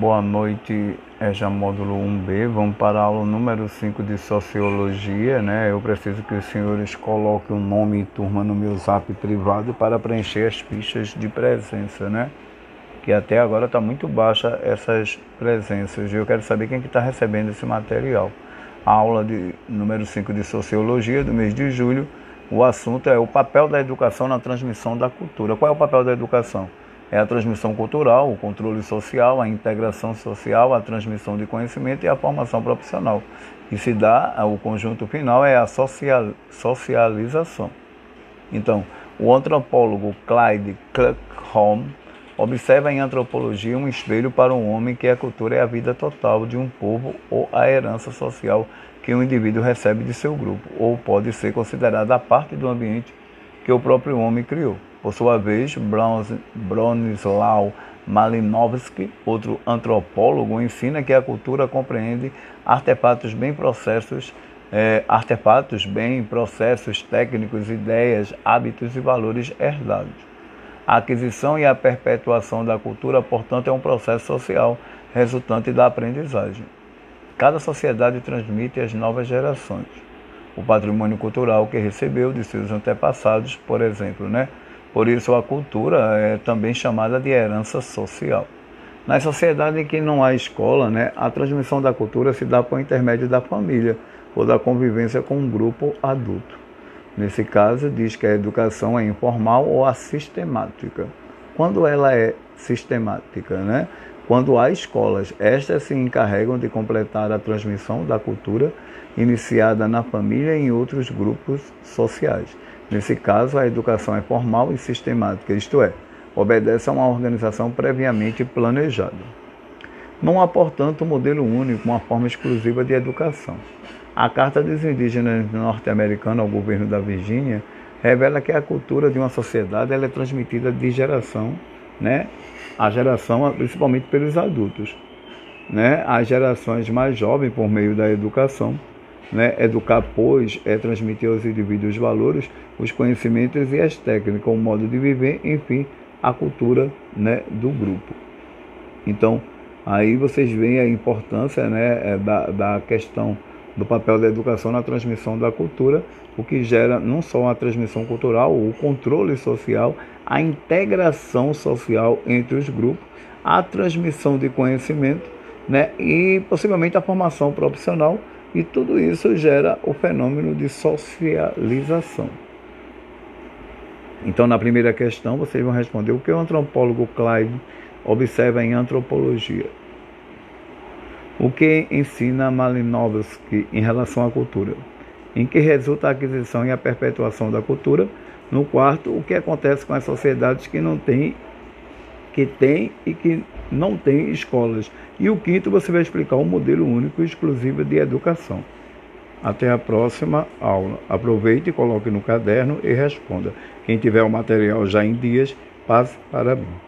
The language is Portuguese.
Boa noite, é já módulo 1B. Vamos para a aula número 5 de Sociologia. Né? Eu preciso que os senhores coloquem o nome e turma no meu zap privado para preencher as fichas de presença, né? Que até agora está muito baixa essas presenças. Eu quero saber quem que está recebendo esse material. A aula de número 5 de Sociologia do mês de julho. O assunto é o papel da educação na transmissão da cultura. Qual é o papel da educação? É a transmissão cultural, o controle social, a integração social, a transmissão de conhecimento e a formação profissional. E se dá, o conjunto final é a social, socialização. Então, o antropólogo Clyde Kluckholm observa em antropologia um espelho para um homem que a cultura é a vida total de um povo ou a herança social que um indivíduo recebe de seu grupo, ou pode ser considerada a parte do ambiente que o próprio homem criou. Por sua vez, Bronislaw Malinowski, outro antropólogo, ensina que a cultura compreende artefatos bem processos, é, artefatos bem processos técnicos, ideias, hábitos e valores herdados. A aquisição e a perpetuação da cultura, portanto, é um processo social resultante da aprendizagem. Cada sociedade transmite às novas gerações o patrimônio cultural que recebeu de seus antepassados, por exemplo, né? Por isso, a cultura é também chamada de herança social. Nas sociedades em que não há escola, né, a transmissão da cultura se dá por intermédio da família ou da convivência com um grupo adulto. Nesse caso, diz que a educação é informal ou assistemática. Quando ela é sistemática, né? Quando há escolas, estas se encarregam de completar a transmissão da cultura iniciada na família e em outros grupos sociais. Nesse caso, a educação é formal e sistemática, isto é, obedece a uma organização previamente planejada. Não há, portanto, um modelo único, uma forma exclusiva de educação. A Carta dos Indígenas Norte-Americanos ao governo da Virgínia revela que a cultura de uma sociedade é transmitida de geração né, a geração, principalmente pelos adultos. Né, as gerações mais jovens, por meio da educação, né? Educar, pois, é transmitir aos indivíduos os valores, os conhecimentos e as técnicas, o modo de viver, enfim, a cultura né, do grupo. Então, aí vocês veem a importância né, é, da, da questão do papel da educação na transmissão da cultura, o que gera não só a transmissão cultural, o controle social, a integração social entre os grupos, a transmissão de conhecimento né, e possivelmente a formação profissional e tudo isso gera o fenômeno de socialização. Então, na primeira questão, vocês vão responder o que o antropólogo Clyde observa em antropologia. O que ensina Malinowski em relação à cultura? Em que resulta a aquisição e a perpetuação da cultura? No quarto, o que acontece com as sociedades que não têm, que têm e que não têm escolas? E o quinto, você vai explicar um modelo único e exclusivo de educação. Até a próxima aula. Aproveite, coloque no caderno e responda. Quem tiver o material já em dias, passe para mim.